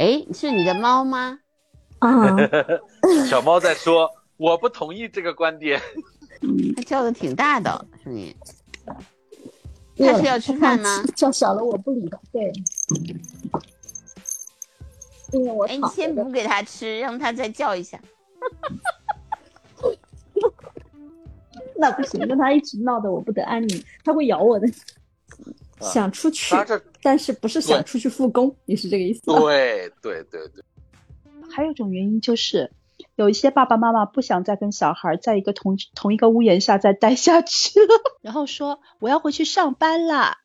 哎，是你的猫吗？啊，小猫在说，我不同意这个观点。它叫的挺大的声音。它是要吃饭吗？叫小了我不理它。对，因为我哎，你先不给它吃，让它再叫一下。那不行，跟它一直闹的我不得安宁，它会咬我的。想出去，但是不是想出去复工？你是这个意思？对对对对。还有一种原因就是，有一些爸爸妈妈不想再跟小孩在一个同同一个屋檐下再待下去了，然后说我要回去上班啦。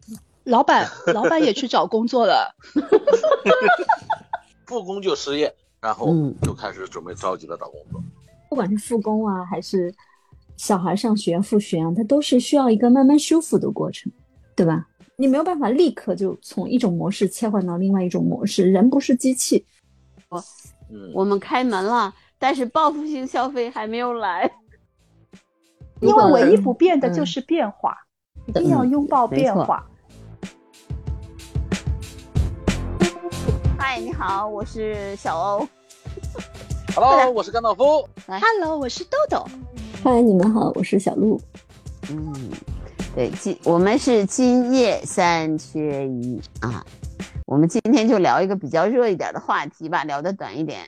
老板，老板也去找工作了，复工就失业，然后就开始准备着急的找工作。不管是复工啊，还是小孩上学复学啊，它都是需要一个慢慢修复的过程，对吧？你没有办法立刻就从一种模式切换到另外一种模式，人不是机器。我，我们开门了，但是报复性消费还没有来。因为唯一不变的就是变化，一定要拥抱变化。嗨，你好，我是小欧。Hello，我是甘道夫。Hello，我是豆豆。嗨，你们好，我是小鹿。嗯。对，今我们是今夜三缺一啊，我们今天就聊一个比较热一点的话题吧，聊的短一点，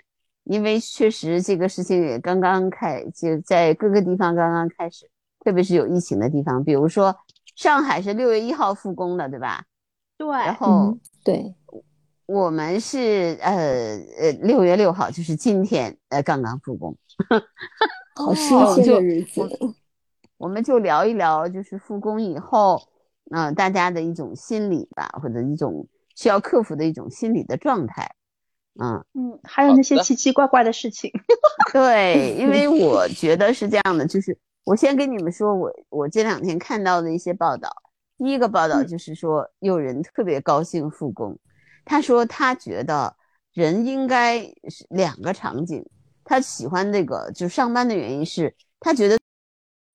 因为确实这个事情也刚刚开，就在各个地方刚刚开始，特别是有疫情的地方，比如说上海是六月一号复工的，对吧？对，然后对，我们是呃呃六月六号，就是今天呃刚刚复工，好新鲜的日子。我们就聊一聊，就是复工以后，嗯，大家的一种心理吧，或者一种需要克服的一种心理的状态，嗯嗯，还有那些奇奇怪怪的事情。对，因为 我觉得是这样的，就是我先跟你们说，我我这两天看到的一些报道，第一个报道就是说有人特别高兴复工，他说他觉得人应该是两个场景，他喜欢那个就上班的原因是他觉得。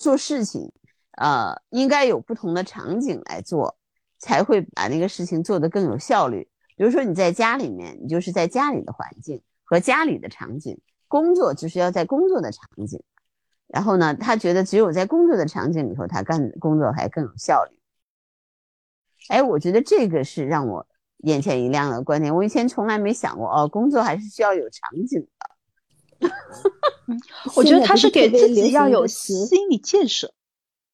做事情，呃，应该有不同的场景来做，才会把那个事情做得更有效率。比如说你在家里面，你就是在家里的环境和家里的场景；工作就是要在工作的场景。然后呢，他觉得只有在工作的场景里头，他干工作还更有效率。哎，我觉得这个是让我眼前一亮的观点。我以前从来没想过，哦，工作还是需要有场景的。我觉得他是给自己要有心理建设，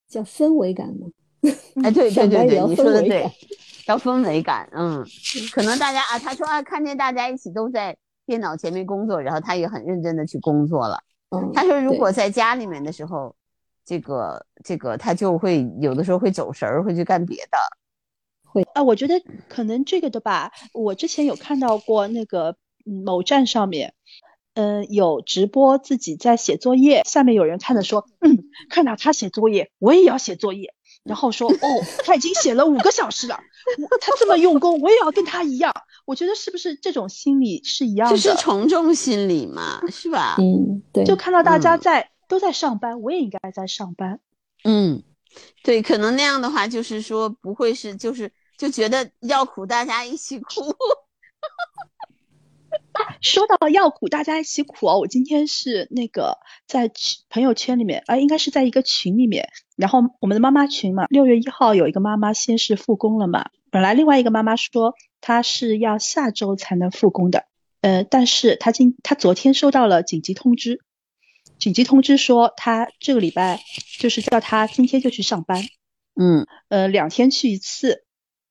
叫氛围感嘛。哎，对对对对，你说的对，叫氛围感。嗯，可能大家啊，他说啊，看见大家一起都在电脑前面工作，然后他也很认真的去工作了。嗯，他说如果在家里面的时候，这个这个他就会有的时候会走神儿，会去干别的。会啊，我觉得可能这个的吧。我之前有看到过那个某站上面。嗯，有直播自己在写作业，下面有人看着说，嗯，看到他写作业，我也要写作业。然后说，哦，他已经写了五个小时了，他这么用功，我也要跟他一样。我觉得是不是这种心理是一样的？就是从众心理嘛，是吧？嗯，对。就看到大家在都在上班，我也应该在上班。嗯，对，可能那样的话，就是说不会是，就是就觉得要苦大家一起苦。说到要苦，大家一起苦哦！我今天是那个在朋友圈里面，啊，应该是在一个群里面，然后我们的妈妈群嘛，六月一号有一个妈妈先是复工了嘛，本来另外一个妈妈说她是要下周才能复工的，呃，但是她今她昨天收到了紧急通知，紧急通知说她这个礼拜就是叫她今天就去上班，嗯，呃，两天去一次，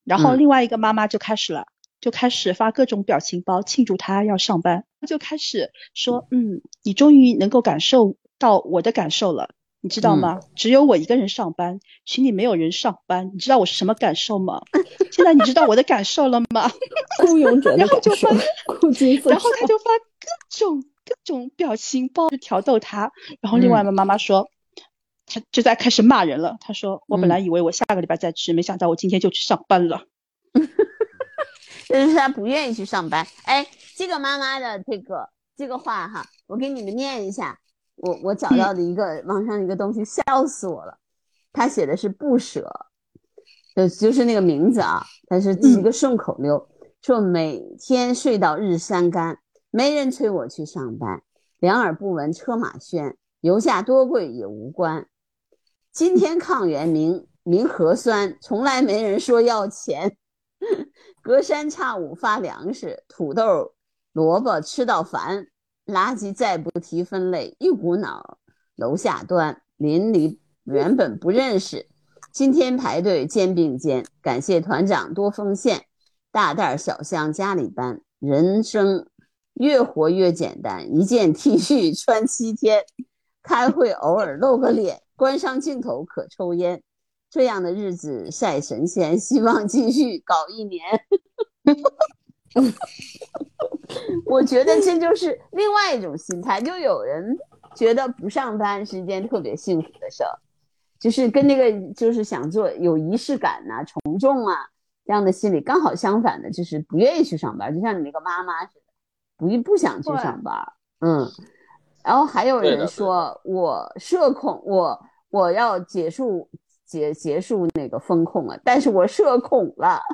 然后另外一个妈妈就开始了。就开始发各种表情包庆祝他要上班，就开始说，嗯，你终于能够感受到我的感受了，你知道吗？只有我一个人上班，群里没有人上班，你知道我是什么感受吗？现在你知道我的感受了吗？孤勇者然后就发，然后他就发各种各种表情包挑逗他，然后另外的妈妈说，他就在开始骂人了，他说我本来以为我下个礼拜再吃，没想到我今天就去上班了。但是他不愿意去上班。哎，这个妈妈的这个这个话哈，我给你们念一下。我我找到的一个网上一个东西，笑死我了。他写的是不舍，就就是那个名字啊，他是一个顺口溜，说每天睡到日三竿，没人催我去上班，两耳不闻车马喧，油价多贵也无关。今天抗原明明核酸，从来没人说要钱。隔三差五发粮食，土豆、萝卜吃到烦，垃圾再不提分类，一股脑楼下端，邻里原本不认识，今天排队肩并肩，感谢团长多奉献，大袋小箱家里搬，人生越活越简单，一件 T 恤穿七天，开会偶尔露个脸。关上镜头可抽烟，这样的日子晒神仙，希望继续搞一年。我觉得这就是另外一种心态，就有人觉得不上班是一件特别幸福的事儿，就是跟那个就是想做有仪式感呐、从众啊这样的心理刚好相反的，就是不愿意去上班，就像你那个妈妈似的，不不想去上班，嗯。然后还有人说我社恐，我我要结束结结束那个风控了，但是我社恐了。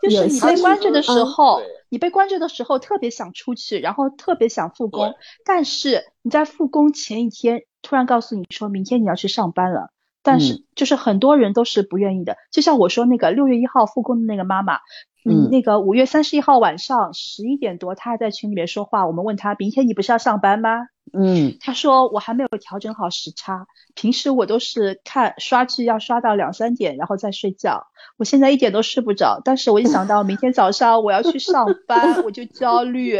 就是你被关着的时候，你被关着的时候特别想出去，然后特别想复工，但是你在复工前一天突然告诉你说明天你要去上班了，但是就是很多人都是不愿意的。就像我说那个六月一号复工的那个妈妈。嗯，那个五月三十一号晚上十一点多，他还在群里面说话。我们问他，明天你不是要上班吗？嗯，他说我还没有调整好时差，平时我都是看刷剧要刷到两三点，然后再睡觉。我现在一点都睡不着，但是我一想到明天早上我要去上班，我就焦虑。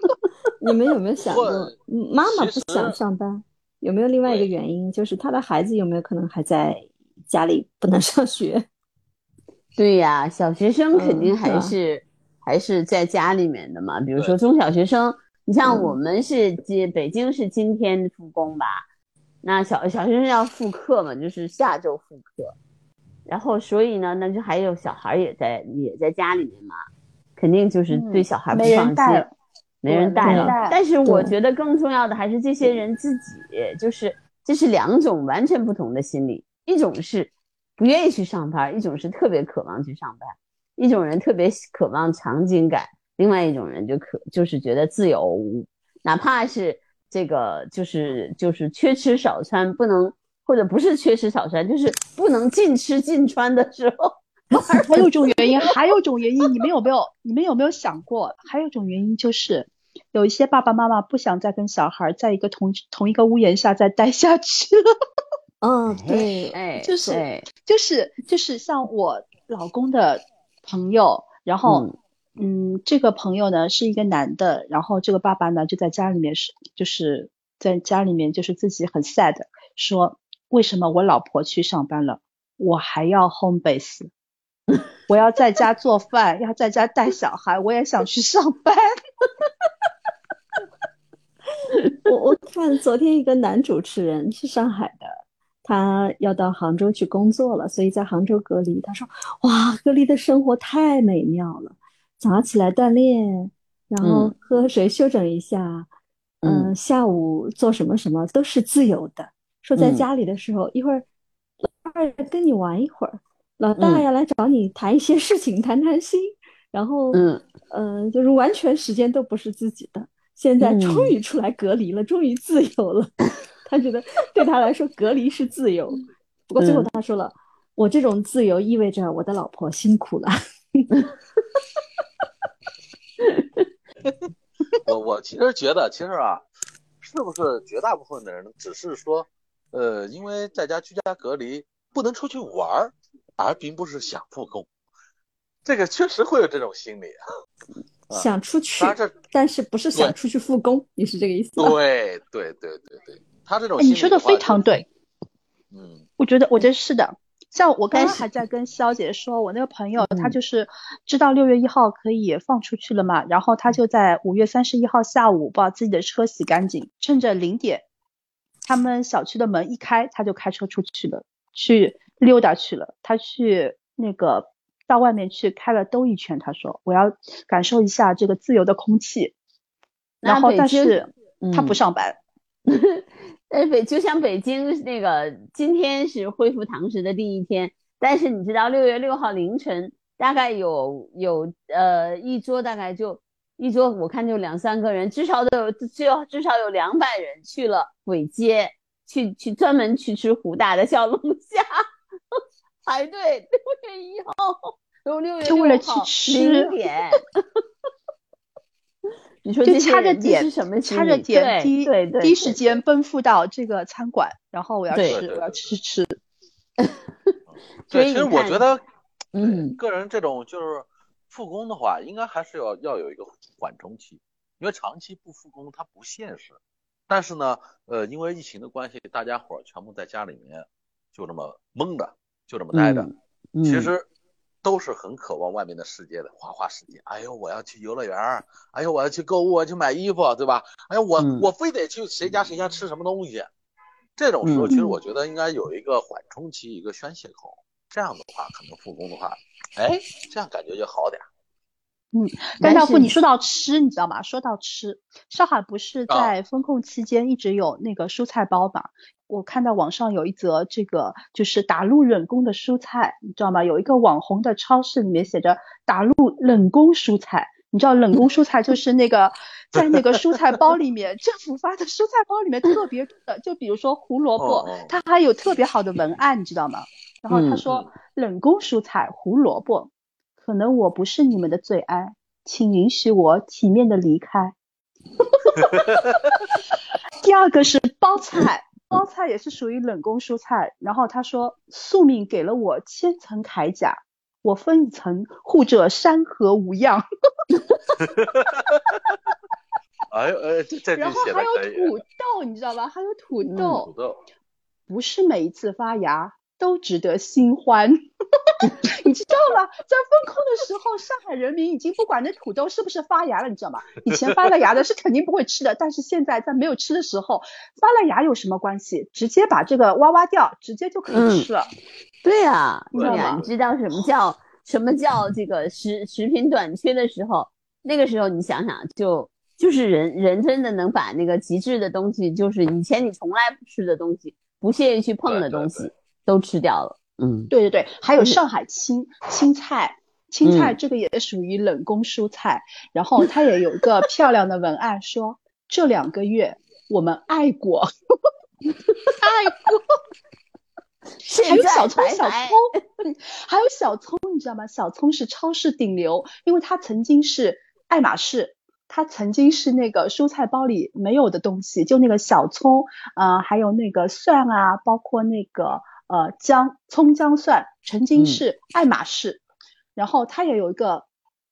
你们有没有想过，妈妈不想上班，有没有另外一个原因，就是他的孩子有没有可能还在家里不能上学？对呀，小学生肯定还是还是在家里面的嘛。比如说中小学生，你像我们是今北京是今天复工吧？那小小学生要复课嘛，就是下周复课。然后所以呢，那就还有小孩也在也在家里面嘛，肯定就是对小孩不放心，没人带了。但是我觉得更重要的还是这些人自己，就是这是两种完全不同的心理，一种是。不愿意去上班，一种是特别渴望去上班，一种人特别渴望场景感，另外一种人就可就是觉得自由，哪怕是这个就是就是缺吃少穿，不能或者不是缺吃少穿，就是不能尽吃尽穿的时候，还有一种原因，还有一种原因，你们有没有你们有没有想过，还有一种原因就是有一些爸爸妈妈不想再跟小孩在一个同同一个屋檐下再待下去了。嗯，对，哎，就是就是就是像我老公的朋友，然后嗯，这个朋友呢是一个男的，然后这个爸爸呢就在家里面是就是在家里面就是自己很 sad，说为什么我老婆去上班了，我还要 home base，我要在家做饭，要在家带小孩，我也想去上班。我我看昨天一个男主持人是上海的。他要到杭州去工作了，所以在杭州隔离。他说：“哇，隔离的生活太美妙了，早上起来锻炼，然后喝喝水休整一下，嗯，下午做什么什么都是自由的。说在家里的时候，一会儿老二跟你玩一会儿，老大要来找你谈一些事情，谈谈心，然后嗯嗯，就是完全时间都不是自己的。现在终于出来隔离了，终于自由了。”他觉得对他来说隔离是自由，不过最后他说了：“我这种自由意味着我的老婆辛苦了。”我我其实觉得，其实啊，是不是绝大部分的人只是说，呃，因为在家居家隔离不能出去玩儿，而并不是想复工。这个确实会有这种心理啊，想出去，但是不是想出去复工？你是这个意思？对对对对对。他这种，你说的非常对，嗯，我觉得，我觉得是的。像我刚刚还在跟肖姐说，我那个朋友他就是知道六月一号可以放出去了嘛，然后他就在五月三十一号下午把自己的车洗干净，趁着零点，他们小区的门一开，他就开车出去了，去溜达去了。他去那个到外面去开了兜一圈，他说我要感受一下这个自由的空气。然后，但是他不上班。呃，北就像北京那个，今天是恢复堂食的第一天，但是你知道六月六号凌晨大概有有呃一桌大概就一桌，我看就两三个人，至少都有至少至少有两百人去了簋街，去去专门去吃湖大的小龙虾，排队六月一号，都六月就为了去六号吃零点。你说就掐着点什么掐着点，第一对对对第一时间奔赴到这个餐馆，然后我要吃，我要吃吃 对，其实我觉得，嗯个人这种就是复工的话，应该还是要要有一个缓冲期，因为长期不复工它不现实。但是呢，呃，因为疫情的关系，大家伙儿全部在家里面就这么蒙着，就这么待着，嗯其实都是很渴望外面的世界的，花花世界。哎呦，我要去游乐园儿，哎呦，我要去购物，我要去买衣服，对吧？哎呦，我、嗯我非得去谁家谁家吃什么东西。这种时候，嗯其实我觉得应该有一个缓冲期，一个宣泄口。这样的话，可能复工的话，哎，这样感觉就好点嗯。甘道夫，你说到吃，你知道吗？说到吃，上海不是啊在封控期间一直有那个蔬菜包嘛？我看到网上有一则这个就是打入冷宫的蔬菜，你知道吗？有一个网红的超市里面写着打入冷宫蔬菜。你知道冷宫蔬菜就是那个 在那个蔬菜包里面，政府发的蔬菜包里面特别多的，就比如说胡萝卜它还有特别好的文案，你知道吗？然后他嗯说冷宫蔬菜胡萝卜，可能我不是你们的最爱，请允许我体面的离开。第二个是包菜，包菜也是属于冷宫蔬菜。然后他说宿命给了我千层铠甲，我分一层护着山河无恙。然后还有。土豆，你知道吧？还有土嗯豆，土豆，不是每一次发芽都值得新欢，你知道吗？在封控的时候，上海人民已经不管那土豆是不是发芽了，你知道吗？以前发了芽的是肯定不会吃的，但是现在在没有吃的时候，发了芽有什么关系？直接把这个挖挖掉，直接就可以吃了。对呀，对呀，知道吗你知道什么叫什么叫这个食食品短缺的时候？那个时候你想想，就就是人人真的能把那个极致的东西，就是以前你从来不吃的东西，不屑于去碰的东西，都吃掉了。嗯，对对对，还有上海青青菜。青菜嗯这个也属于冷宫蔬菜，然后它也有一个漂亮的文案说，这两个月我们爱过，爱过。还有小葱，小葱，嗯还有小葱，你知道吗？小葱是超市顶流，因为它曾经是爱马仕，它曾经是那个蔬菜包里没有的东西，就那个小葱，呃，还有那个蒜啊，包括那个呃姜、葱、姜、蒜，曾经嗯是爱马仕。然后它也有一个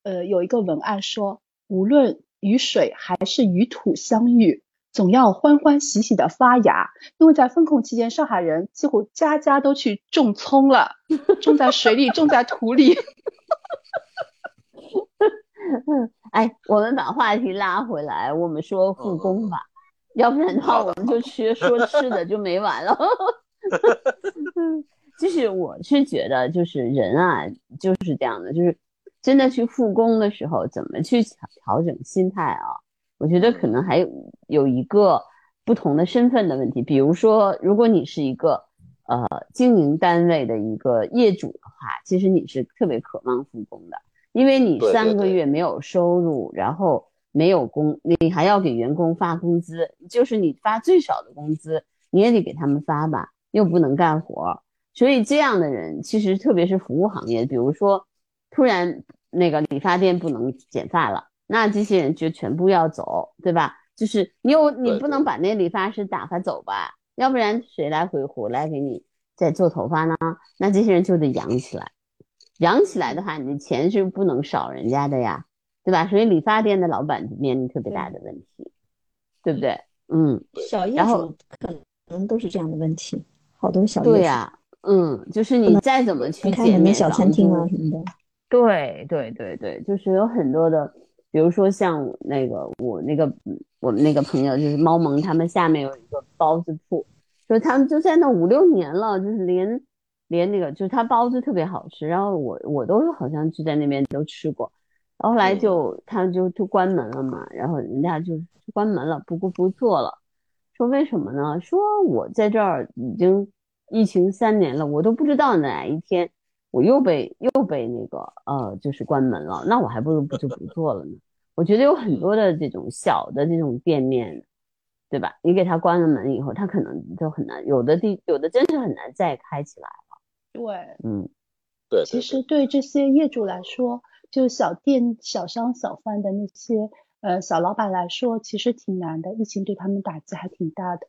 呃有一个文案说，无论与水还是与土相遇。总要欢欢喜喜的发芽，因为在封控期间，上海人几乎家家都去种葱了，种在水里，种在土里。哎，我们把话题拉回来，我们说复工吧，要不然的话我们就缺说吃的就没完了。嗯，就是我是觉得，就是人啊，就是这样的，就是真的去复工的时候，怎么去调调整心态啊？我觉得可能还有有一个不同的身份的问题，比如说，如果你是一个呃经营单位的一个业主的话，其实你是特别渴望复工的，因为你三个月没有收入，然后没有工，你还要给员工发工资，就是你发最少的工资，你也得给他们发吧，又不能干活，所以这样的人其实特别是服务行业，比如说突然那个理发店不能剪发了。那这些人就全部要走，对吧？就是你有你不能把那理发师打发走吧？要不然谁来回回来给你再做头发呢？那这些人就得养起来，养起来的话，你的钱是不能少人家的呀，对吧？所以理发店的老板面临特别大的问题，对不对？嗯，小业然后主可能都是这样的问题，好多小。对呀、嗯，就是你再怎么去你看你们减免房小餐厅啊什么的，对对对对，就是有很多的，比如说像那个我那个嗯我们那个朋友，就是猫萌，他们下面有一个包子铺，就他们就在那五六年了，就是连连那个就是他包子特别好吃，然后我我都好像就在那边都吃过，然后后来就他们就就关门了嘛，然后人家就关门了，不不不做了，说为什么呢？说我在这儿已经疫情三年了，我都不知道哪一天。我又被又被那个呃，就是关门了，那我还不如不就不做了呢。我觉得有很多的这种小的这种店面，对吧？你给他关了门以后，他可能就很难，有的地有的真是很难再开起来了。对，嗯，对，其实对这些业主来说，就小店、小商、小贩的那些呃小老板来说，其实挺难的。疫情对他们打击还挺大的。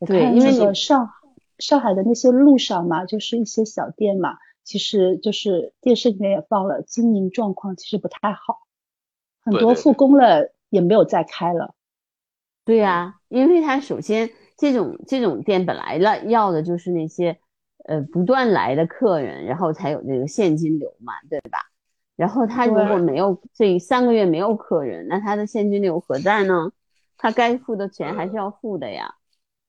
我看那个上上海的那些路上嘛，就是一些小店嘛，其实就是电视里面也放了，经营状况其实不太好。很多复工了也没有再开了，对呀，因为他首先这种这种店本来了要的就是那些呃不断来的客人，然后才有这个现金流嘛，对吧？然后他如果没有这三个月没有客人，那他的现金流何在呢？他该付的钱还是要付的呀。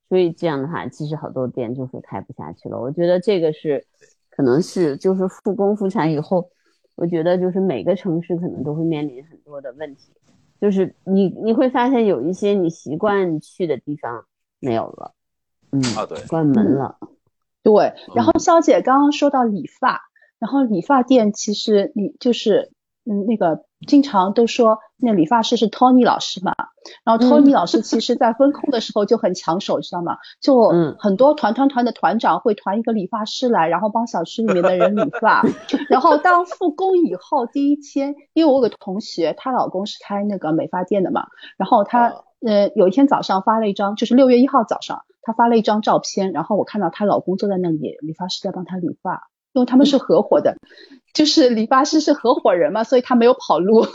所以这样的话，其实好多店就是开不下去了。我觉得这个是可能是就是复工复产以后。我觉得就是每个城市可能都会面临很多的问题，就是你你会发现有一些你习惯去的地方没有了，嗯啊对，关门了，对。然后肖姐刚刚说到理发，然后理发店其实你就是嗯那个。经常都说那理发师是 Tony 老师嘛，然后 Tony 老师其实在风控的时候就很抢手，知道吗？就很多团团团的团长会团一个理发师来，然后帮小区里面的人理发。然后当复工以后第一天，因为我有个同学，她老公是开那个美发店的嘛，然后她呃有一天早上发了一张，就是六月一号早上，她发了一张照片，然后我看到她老公坐在那里，理发师在帮她理发。因为他们是合伙的，就是理发师是合伙人嘛，所以他没有跑路。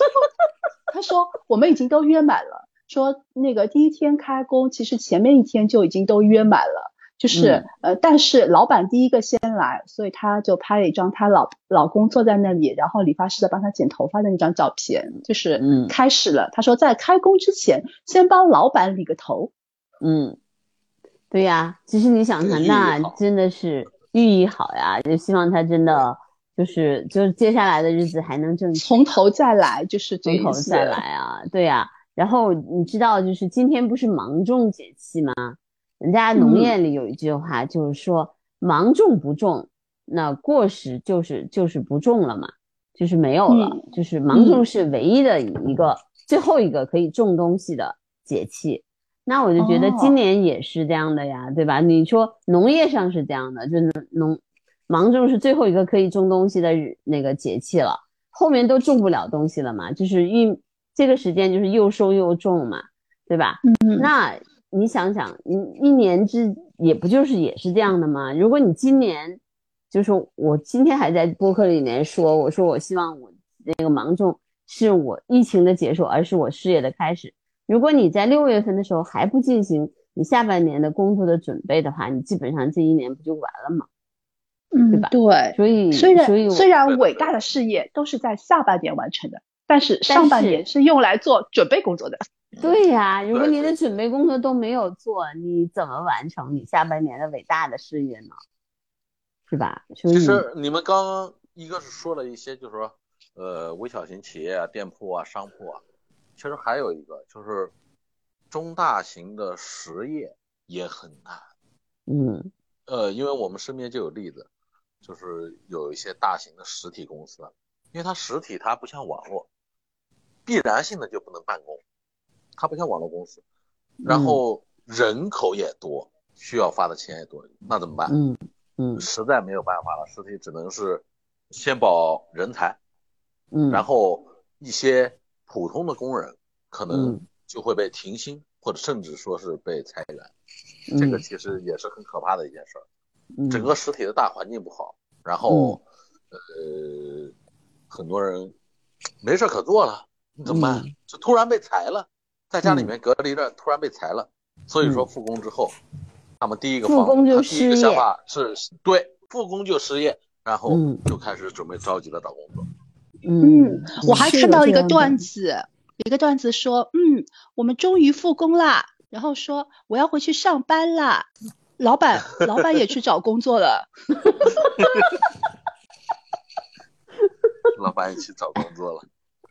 他说我们已经都约满了，说那个第一天开工，其实前面一天就已经都约满了，就是呃，但是老板第一个先来，所以他就拍了一张他老老公坐在那里，然后理发师在帮他剪头发的那张照片，就是嗯开始了。他说在开工之前，先帮老板理个头。嗯，对呀，其实你想想，那真的是。寓意好呀，就希望他真的就是就是接下来的日子还能挣钱，从头再来，就是从头再来啊，对呀。然后你知道，就是今天不是芒种节气吗？人家农业里有一句话，就是说芒种不种，那过时就是就是不种了嘛，就是没有了，就是芒种是唯一的一个最后一个可以种东西的节气。那我就觉得今年也是这样的呀，对吧？你说农业上是这样的，就是农芒种是最后一个可以种东西的那个节气了，后面都种不了东西了嘛，就是运这个时间就是又收又种嘛，对吧？嗯，那你想想，你一年之也不就是也是这样的吗？如果你今年就是我今天还在播客里面说，我说我希望我那个芒种是我疫情的结束，而是我事业的开始。如果你在六月份的时候还不进行你下半年的工作的准备的话，你基本上这一年不就完了吗？嗯，对吧？对，所以虽然所以虽然伟大的事业都是在下半年完成的，但是上半年是用来做准备工作的。对呀，如果你的准备工作都没有做，你怎么完成你下半年的伟大的事业呢？是吧？其实你们刚刚一个是说了一些，就是说，呃，微小型企业啊、店铺啊、商铺啊。其实还有一个就是中大型的实业也很难，嗯，呃，因为我们身边就有例子，就是有一些大型的实体公司，因为它实体它不像网络，必然性的就不能办公，它不像网络公司，然后人口也多，需要发的钱也多，那怎么办？嗯嗯，实在没有办法了，实体只能是先保人才，嗯，然后一些。普通的工人可能就会被停薪，或者甚至说是被裁员，这个其实也是很可怕的一件事儿。整个实体的大环境不好，然后呃很多人没事可做了，你怎么办？就突然被裁了，在家里面隔离着，突然被裁了。所以说复工之后，他们第一个复工就失业，第一个想法是对复工就失业，然后就开始准备着急的找工作。嗯，我还看到一个段子，一个段子说，嗯，我们终于复工啦，然后说我要回去上班啦，老板，老板也去找工作了，老板也去找工作了。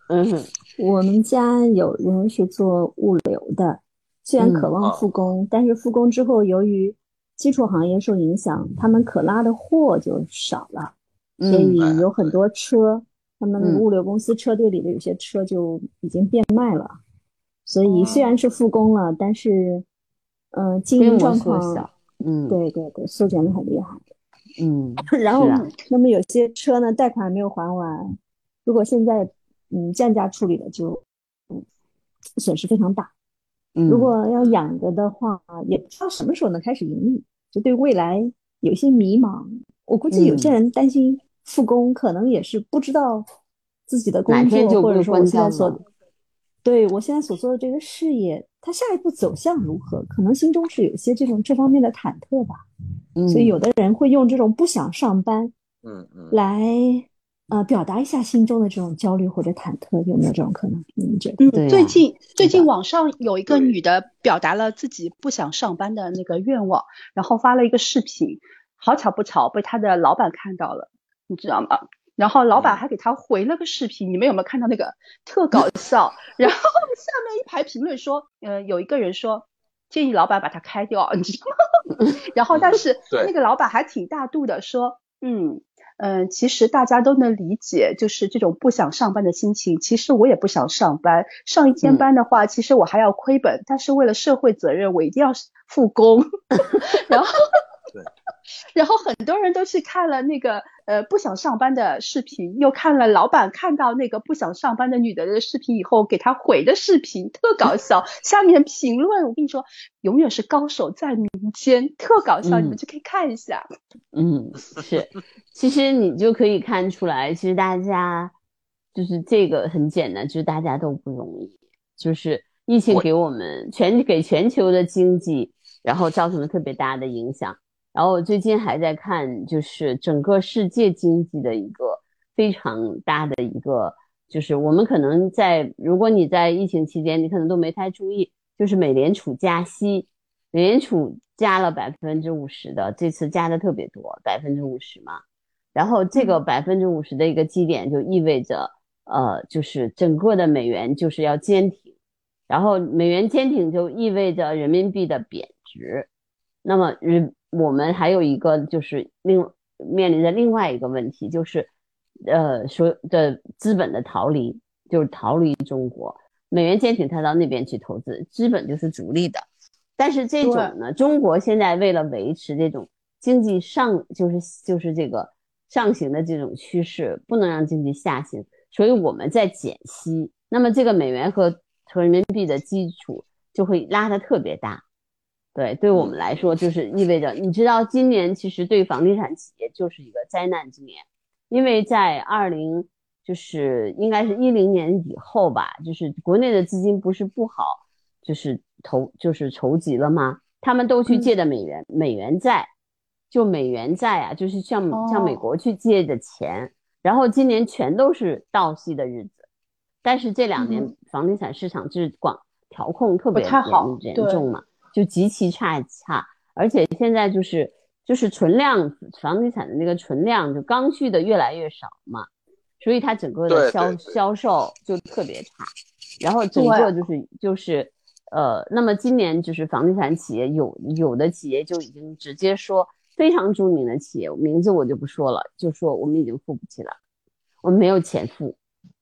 嗯，我们家有人是做物流的，虽然渴望复工，但是复工之后，由于基础行业受影响，他们可拉的货就少了。所以嗯有很多车，他们嗯物流公司车队里的有些车就已经变卖了。所以哦虽然是复工了，但是，嗯、经营状况，小，嗯，，对对对，缩减的很厉害。嗯，然后啊，那么有些车呢，贷款没有还完，如果现在嗯降价处理了，就嗯损失非常大。嗯，如果要养着的话，也不知道什么时候能开始盈利，就对未来有些迷茫。我估计有些嗯人担心复工，可能也是不知道自己的工作，或者说我现在所对我现在所做的这个事业，它下一步走向如何，可能心中是有一些这种这方面的忐忑吧。所以嗯有的人会用这种不想上班嗯嗯，来呃表达一下心中的这种焦虑或者忐忑，有没有这种可能？你们觉得？嗯，对最近最近网上有一个女的表达了自己不想上班的那个愿望，然后发了一个视频，好巧不巧被她的老板看到了，你知道吗？然后老板嗯还给他回了个视频，你们有没有看到那个特搞 笑？然后下面一排评论说，呃，有一个人说建议老板把他开掉，你知道吗？然后但是对那个老板还挺大度的说，嗯。嗯，其实大家都能理解，就是这种不想上班的心情。其实我也不想上班，上一天嗯班的话，其实我还要亏本，但是为了社会责任，我一定要复工。然后对，然后很多人都去看了那个呃不想上班的视频，又看了老板看到那个不想上班的女的的视频以后给他回的视频，特搞 笑。下面评论我跟你说，永远是高手在民间，特搞笑，你们嗯就可以看一下。嗯，是，其实你就可以看出来，其实大家就是这个很简单，就是大家都不容易，就是疫情给我们全给全球的经济，然后造成了特别大的影响。然后我最近还在看，就是整个世界经济的一个非常大的一个，就是我们可能在，如果你在疫情期间，你可能都没太注意，就是美联储加息，美联储加了百分之五十的，这次加的特别多，百分之五十嘛。然后这个百分之五十的一个基点就意味着，呃，就是整个的美元就是要坚挺，然后美元坚挺就意味着人民币的贬值。那么人我们还有一个就是另面临着另外一个问题，就是呃所有的资本的逃离，就是逃离中国。美元坚挺，它到那边去投资，资本就是逐利的。但是这种呢，中国现在为了维持这种经济上，就是就是这个上行的这种趋势，不能让经济下行，所以我们在减息。那么这个美元和和人民币的基础就会拉得特别大。对，对我们来说，就是意味着，你知道，今年其实对房地产企业就是一个灾难之年，因为在二零，就是应该是一零年以后吧，就是国内的资金不是不好，就是投就是筹集了吗？他们都去借的美元、美元债，就美元债啊，就是向向美哦国去借的钱，然后今年全都是倒吸的日子，但是这两年嗯房地产市场就是广调控特别严重嘛。就极其差差，而且现在就是就是存量房地产的那个存量就刚需的越来越少嘛，所以它整个的销销售就特别差，然后整个就是就是呃，那么今年就是房地产企业有有的企业就已经直接说非常著名的企业名字我就不说了，就说我们已经付不起了，我们没有钱付，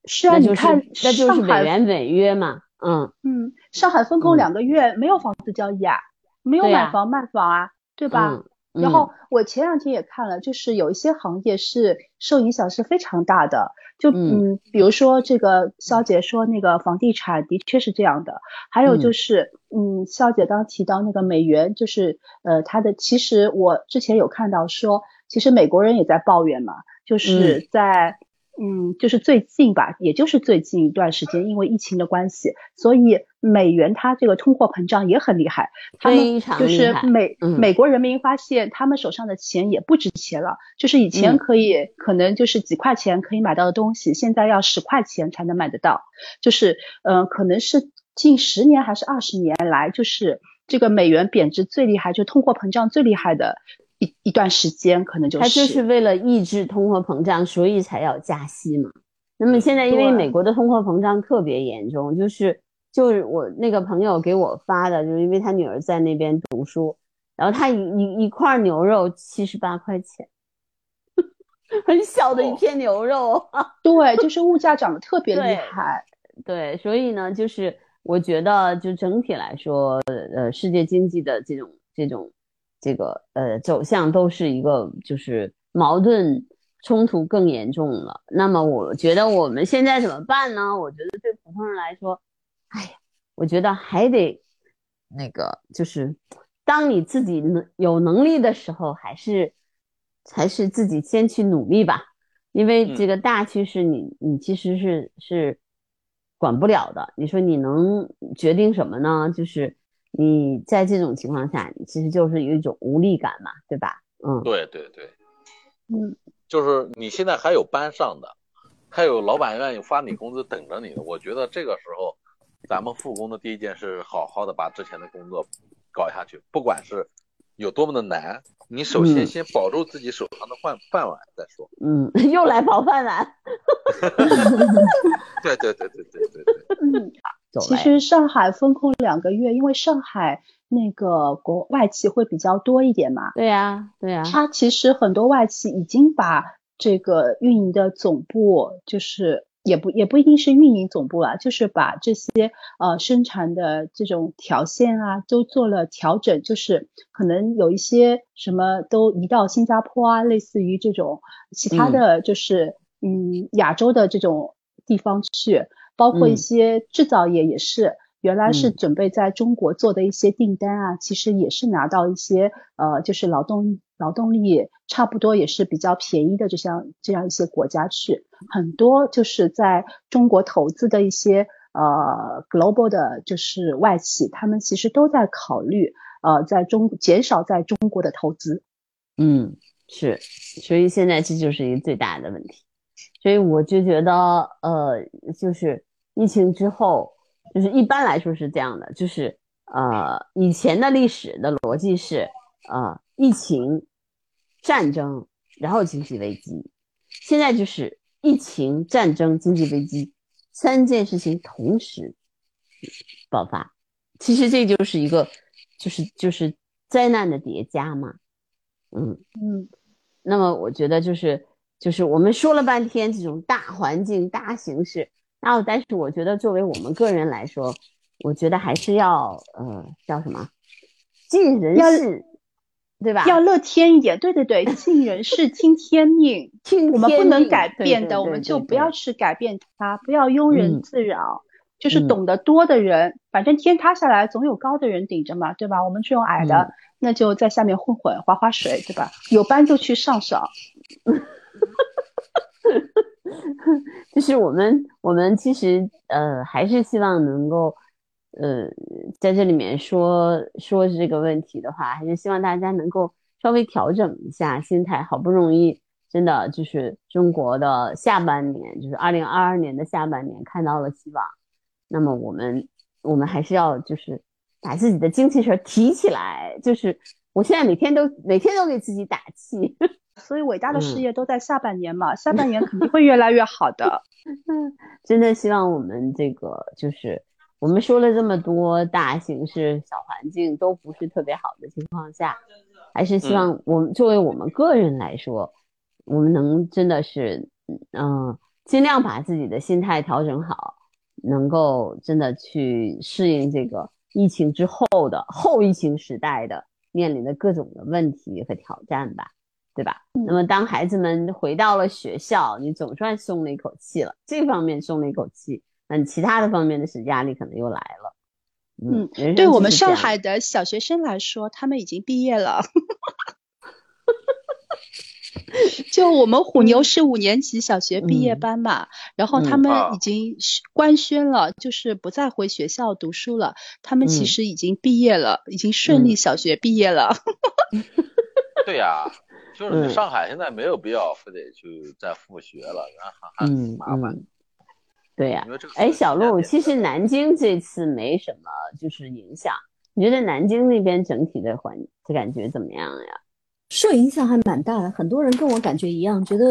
是啊，那就是你看那就是美元违约嘛，嗯。嗯，上海封控嗯两个月，没有房子交易啊，没有买房卖房啊，对吧？嗯然后我前两天也看了，就是有一些行业是受影响是非常大的，就嗯嗯，比如说这个肖姐说那个房地产的确是这样的，还有就是嗯，肖姐刚提到那个美元，就是呃它的，其实我之前有看到说，其实美国人也在抱怨嘛，就是在。嗯，就是最近吧，也就是最近一段时间，因为疫情的关系，所以美元它这个通货膨胀也很厉害。他们就是美、嗯美国人民发现他们手上的钱也不值钱了，就是以前嗯可以、可能就是几块钱可以买到的东西，现在要十块钱才能买得到。就是嗯、呃可能是近十年还是二十年来，就是这个美元贬值最厉害，就通货膨胀最厉害的一一段时间，可能就是它就是为了抑制通货膨胀，所以才要加息嘛。那么现在因为美国的通货膨胀特别严重，就是就是我那个朋友给我发的，就是因为他女儿在那边读书，然后他一一一块牛肉七十八块钱，很小的一片牛肉。对，就是物价涨得特别厉对害。对，所以呢，就是我觉得，就整体来说，呃，世界经济的这种这种这个呃走向都是一个就是矛盾冲突更严重了。那么我觉得我们现在怎么办呢？我觉得对普通人来说，哎呀，我觉得还得那个就是，当你自己能有能力的时候，还是还是自己先去努力吧。因为这个大趋势你，你其实是是管不了的。你说你能决定什么呢？就是你在这种情况下，你其实就是有一种无力感嘛，对吧？嗯，对对对，嗯，就是你现在还有班上的，还有老板愿意发你工资等着你的。我觉得这个时候，咱们复工的第一件事，好好的把之前的工作搞下去，不管是有多么的难，你首先嗯先保住自己手上的饭饭碗再说。嗯，又来 保饭碗，对对对对对对对，嗯，其实上海封控两个月，因为上海那个国外企会比较多一点嘛，对呀、对呀、它其实很多外企已经把这个运营的总部，就是也不也不一定是运营总部啊，就是把这些呃生产的这种条线啊都做了调整，就是可能有一些什么都移到新加坡啊，类似于这种其他的就是嗯亚洲的这种地方去，包括一嗯些制造业也是。原来是嗯准备在中国做的一些订单啊，其实也是拿到一些呃，就是劳动劳动力差不多也是比较便宜的，就像这样一些国家去，很多就是在中国投资的一些呃 global 的，就是外企，他们其实都在考虑呃，在中减少在中国的投资。嗯，是，所以现在这就是一个最大的问题。所以我就觉得，呃，就是疫情之后，就是一般来说是这样的，就是呃，以前的历史的逻辑是，呃，疫情、战争，然后经济危机，现在就是疫情、战争、经济危机三件事情同时爆发。其实这就是一个，就是就是灾难的叠加嘛。嗯，嗯那么我觉得就是就是我们说了半天这种大环境、大形势，然后但是我觉得作为我们个人来说，我觉得还是要呃叫什么尽人要事，对吧？要乐天一点，对对对，尽人事听 天命，听我们不能改变的，我对对对们就不要去改变它，不要庸人嗯自扰。就是嗯懂得多的人，反正天塌下来总有高的人顶着嘛，对吧？我们这种矮的，嗯那就在下面混混划划水，对吧？有班就去上上。就是我们我们其实呃还是希望能够呃在这里面说说这个问题的话，还是希望大家能够稍微调整一下心态。好不容易真的就是中国的下半年，就是二零二二年的下半年看到了希望，那么我们我们还是要就是把自己的精气神提起来。就是我现在每天都每天都给自己打气。所以伟大的事嗯业都在下半年嘛，下半年肯定会越来越好的。真的希望我们这个就是我们说了这么多大形势、小环境都不是特别好的情况下，还是希望我们作为我们个人来说，我们能真的是嗯、尽量把自己的心态调整好，能够真的去适应这个疫情之后的后疫情时代的面临的各种的问题和挑战吧。对吧？那么当孩子们回到了学校，你总算松了一口气了，这方面松了一口气，那你其他的方面的是压力可能又来了。嗯，对我们上海的小学生来说，他们已经毕业了。就我们虎妞是五年级小学毕业嗯班嘛，然后他嗯们啊已经是官宣了，就是不再回学校读书了。他们其嗯实已经毕业了，已经顺利嗯小学毕业了。对呀，就是上海现在没有必要非得去再复学了，然后还麻烦。嗯，对呀、因为这个哎，小鹿，其实南京这次没什么就是影响，你觉得南京那边整体的环的感觉怎么样呀？受影响还蛮大的，很多人跟我感觉一样，觉得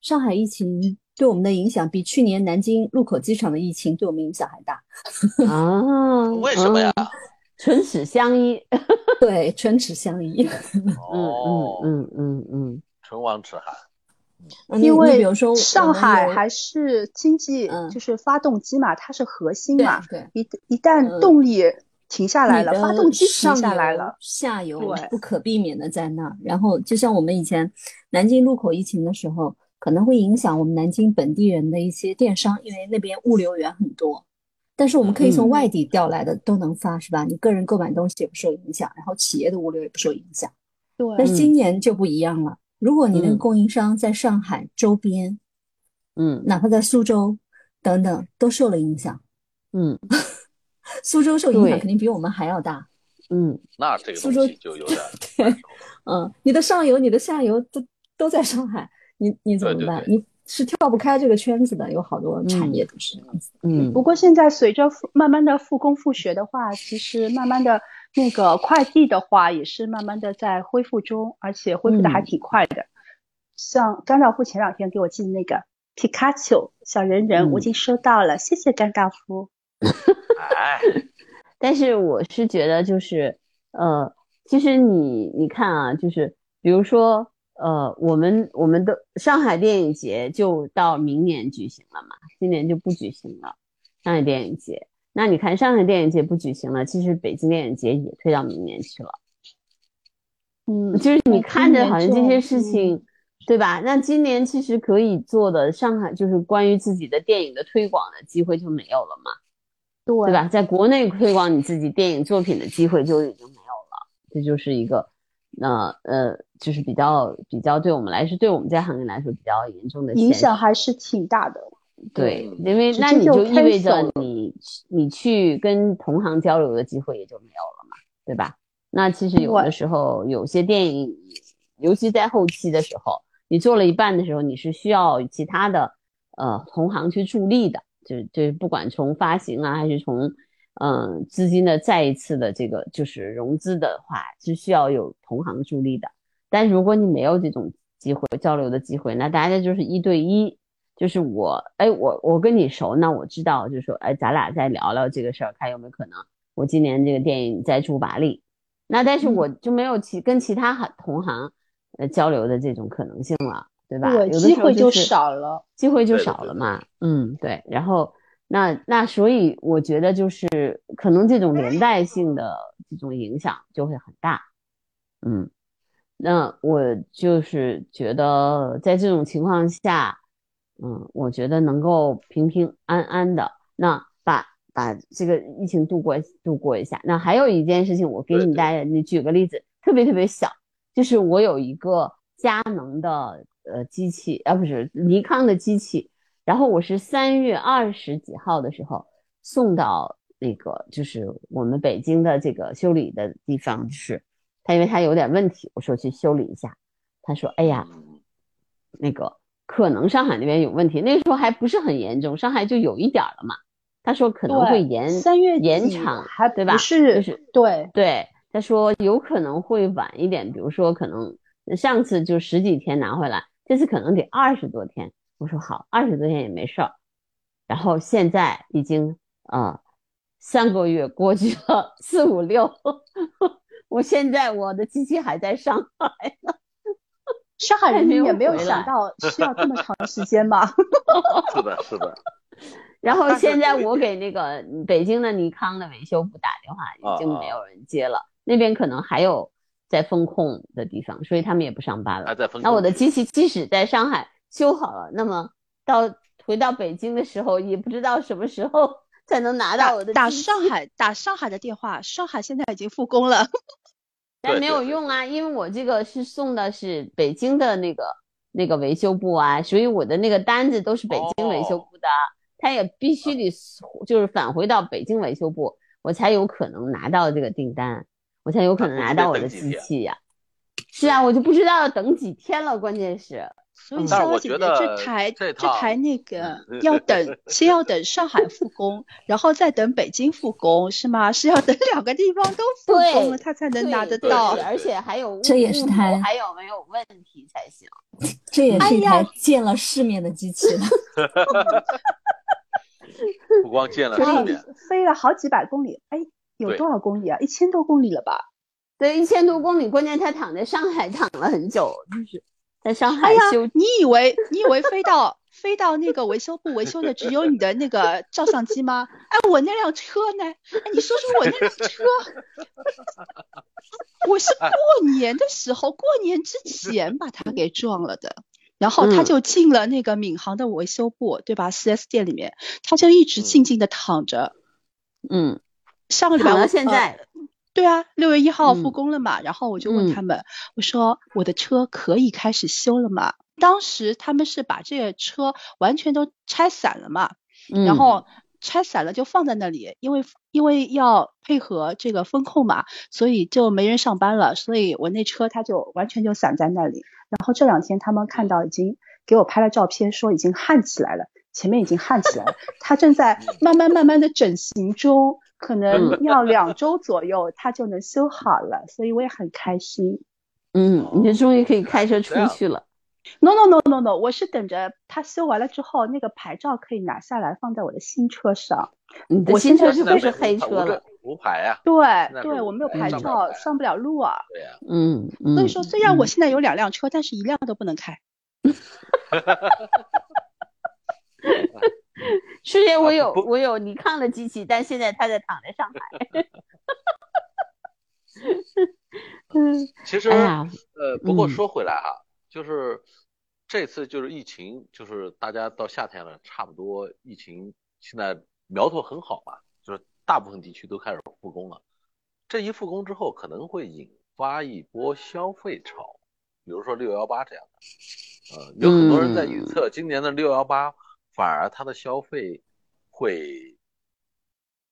上海疫情对我们的影响比去年南京禄口机场的疫情对我们影响还大。啊，为什么呀？嗯？唇齿相依。对，唇齿相依。嗯 哦，嗯嗯嗯嗯。唇亡齿寒。因为比如说上海还是经济嗯就是发动机嘛，它是核心嘛，对，一一旦嗯动力停下来了，发动机停下来了，下游不可避免的在那儿。然后，就像我们以前南京路口疫情的时候，可能会影响我们南京本地人的一些电商，因为那边物流园很多。但是我们可以从嗯外地调来的都能发，是吧？你个人购买东西也不受影响，然后企业的物流也不受影响。对但是今年就不一样了，如果你那个嗯供应商在上海周边，嗯哪怕在苏州等等，都受了影响。嗯 苏州受影响肯定比我们还要大。嗯那这个苏州就有点 对嗯，你的上游、你的下游都都在上海，你你怎么办？对对对你是跳不开这个圈子的，有好多产业都是这样子。嗯不过现在随着慢慢的复工复学的话，其实慢慢的那个快递的话也是慢慢的在恢复中，而且恢复的还嗯挺快的。像甘道夫前两天给我寄的那个皮卡丘小人人，我已嗯经收到了，谢谢甘道夫。哎，但是我是觉得就是呃，其实你你看啊，就是比如说呃，我们我们的上海电影节就到明年举行了嘛，今年就不举行了上海电影节。那你看上海电影节不举行了，其实北京电影节也推到明年去了。嗯，就是你看着好像这些事嗯情，对吧？那今年其实可以做的上海就是关于自己的电影的推广的机会就没有了嘛，对对吧？在国内推广你自己电影作品的机会就已经没有了，这就是一个，那呃，就是比较比较对我们来说，对我们这行业来说比较严重的影响还是挺大的。对，嗯因为那你就意味着你你去跟同行交流的机会也就没有了嘛，对吧？那其实有的时候有些电影，尤其在后期的时候，你做了一半的时候，你是需要其他的呃同行去助力的，就是就是不管从发行啊，还是从嗯、呃资金的再一次的这个就是融资的话，是需要有同行助力的。但如果你没有这种机会交流的机会，那大家就是一对一，就是我，哎，我我跟你熟，那我知道，就是说，哎，咱俩再聊聊这个事儿，看有没有可能，我今年这个电影再出把力。那但是我就没有其跟其他行同行呃交流的这种可能性了，对吧？对有的机会就时候就是少了，机会就少了嘛。嗯，对。然后那那所以我觉得就是可能这种连带性的这种影响就会很大。嗯，那我就是觉得在这种情况下，嗯，我觉得能够平平安安的那把把这个疫情度过度过一下。那还有一件事情，我给你大家你举个例子，特别特别小，就是我有一个佳能的呃机器，啊不是尼康的机器，然后我是三月二十几号的时候送到那个就是我们北京的这个修理的地方，就是他因为他有点问题，我说去修理一下，他说哎呀嗯那个可能上海那边有问题，那时候还不是很严重，上海就有一点儿了嘛。他说可能会延三月延长，还对吧？是就是对对，他说有可能会晚一点，比如说可能上次就十几天拿回来，这次可能得二十多天。我说好，二十多天也没事儿。然后现在已经呃三个月过去了，四五六，我现在我的机器还在上海呢。上海人没有民也没有想到需要这么长时间吧。是的，是的，然后现在我给那个北京的尼康的维修部打电话，已经没有人接了，那边可能还有在风控的地方，所以他们也不上班了。还在分。那我的机器即使在上海修好了，那么到回到北京的时候，也不知道什么时候 才能拿到打打我的机器上海打上海的电话，上海现在已经复工了。但没有用啊，因为我这个是送的是北京的那个那个维修部啊，所以我的那个单子都是北京维修哦部的，他也必须得就是返回到北京维修部，我才有可能拿到这个订单，我才有可能拿到我的机器呀、是啊，我就不知道要等几天了，关键是，所以嗯但是逍遥姐姐我觉得这台这台那个要等，先要等上海复工，然后再等北京复工，是吗？是要等两个地方都复工了，对他才能拿得到。而且还有这也是台还有没有问题才行。这也是一哎呀台见了世面的机器了。不光见了飞世面，飞了好几百公里，哎，有多少公里啊？一千多公里了吧？对，一千多公里，关键他躺在上海躺了很久，就是在上海修，你以为你以为飞到飞到那个维修部维修的只有你的那个照相机吗？哎，我那辆车呢？哎，你说说我那辆车，我是过年的时候，过年之前把它给撞了的。然后他嗯就进了那个闵行的维修部，对吧？4S 店里面，他就一直嗯静静的躺着。嗯，上个礼拜我躺到现呃在，对啊，六月一号复嗯工了嘛，然后我就问嗯他们，我说我的车可以开始修了吗？当时他们是把这个车完全都拆散了嘛，然嗯后拆散了就放在那里，因为因为要配合这个风控嘛，所以就没人上班了，所以我那车它就完全就散在那里。然后这两天他们看到已经给我拍了照片，说已经焊起来了，前面已经焊起来了，它正在慢慢慢慢的整形中，可能要两周左右它就能修好了，所以我也很开心。嗯，你就终于可以开车出去了。No no no no no，我是等着它修完了之后，那个牌照可以拿下来放在我的新车上。你的新车是不是黑车了。无牌啊，对对，我没有牌照，牌上不了路啊。对呀，嗯嗯。所以说，虽然我嗯现在有两辆车，但是一辆都不能开。瞬间我有不我有你抗了机器，但现在他在躺在上海。嗯，其实哎，呃，不过嗯说回来哈，就是这次就是疫情，就是大家到夏天了，差不多疫情现在苗头很好嘛，就是大部分地区都开始复工了。这一复工之后，可能会引发一波消费潮，比如说六幺八这样的。呃，有很多人在预嗯测今年的六幺八，反而它的消费会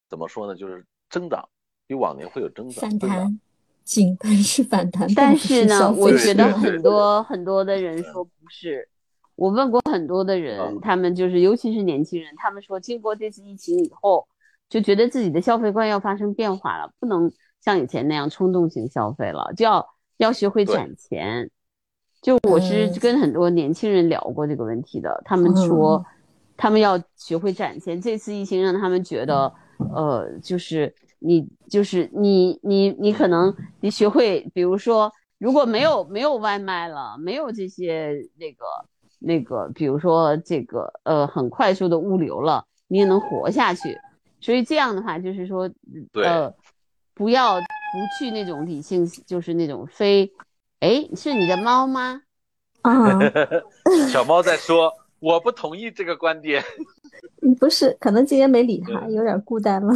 怎么说呢？就是增长，比往年会有增长。反弹，井喷 是反弹，但是呢，我觉得很多很多的人说不是。我问过很多的人，嗯他们就是尤其是年轻人，他们说经过这次疫情以后，就觉得自己的消费观要发生变化了，不能像以前那样冲动型消费了，就要要学会攒钱。就我是嗯跟很多年轻人聊过这个问题的，他们说嗯他们要学会展现。这次疫情让他们觉得，呃，就是你就是你你你可能你学会，比如说如果没有没有外卖了，没有这些那个那个，比如说这个呃很快速的物流了，你也能活下去。所以这样的话，就是说对呃，不要不去那种理性，就是那种非，哎，是你的猫吗？啊，小猫在说，我不同意这个观点。嗯不是，可能今天没理他，有点孤单了。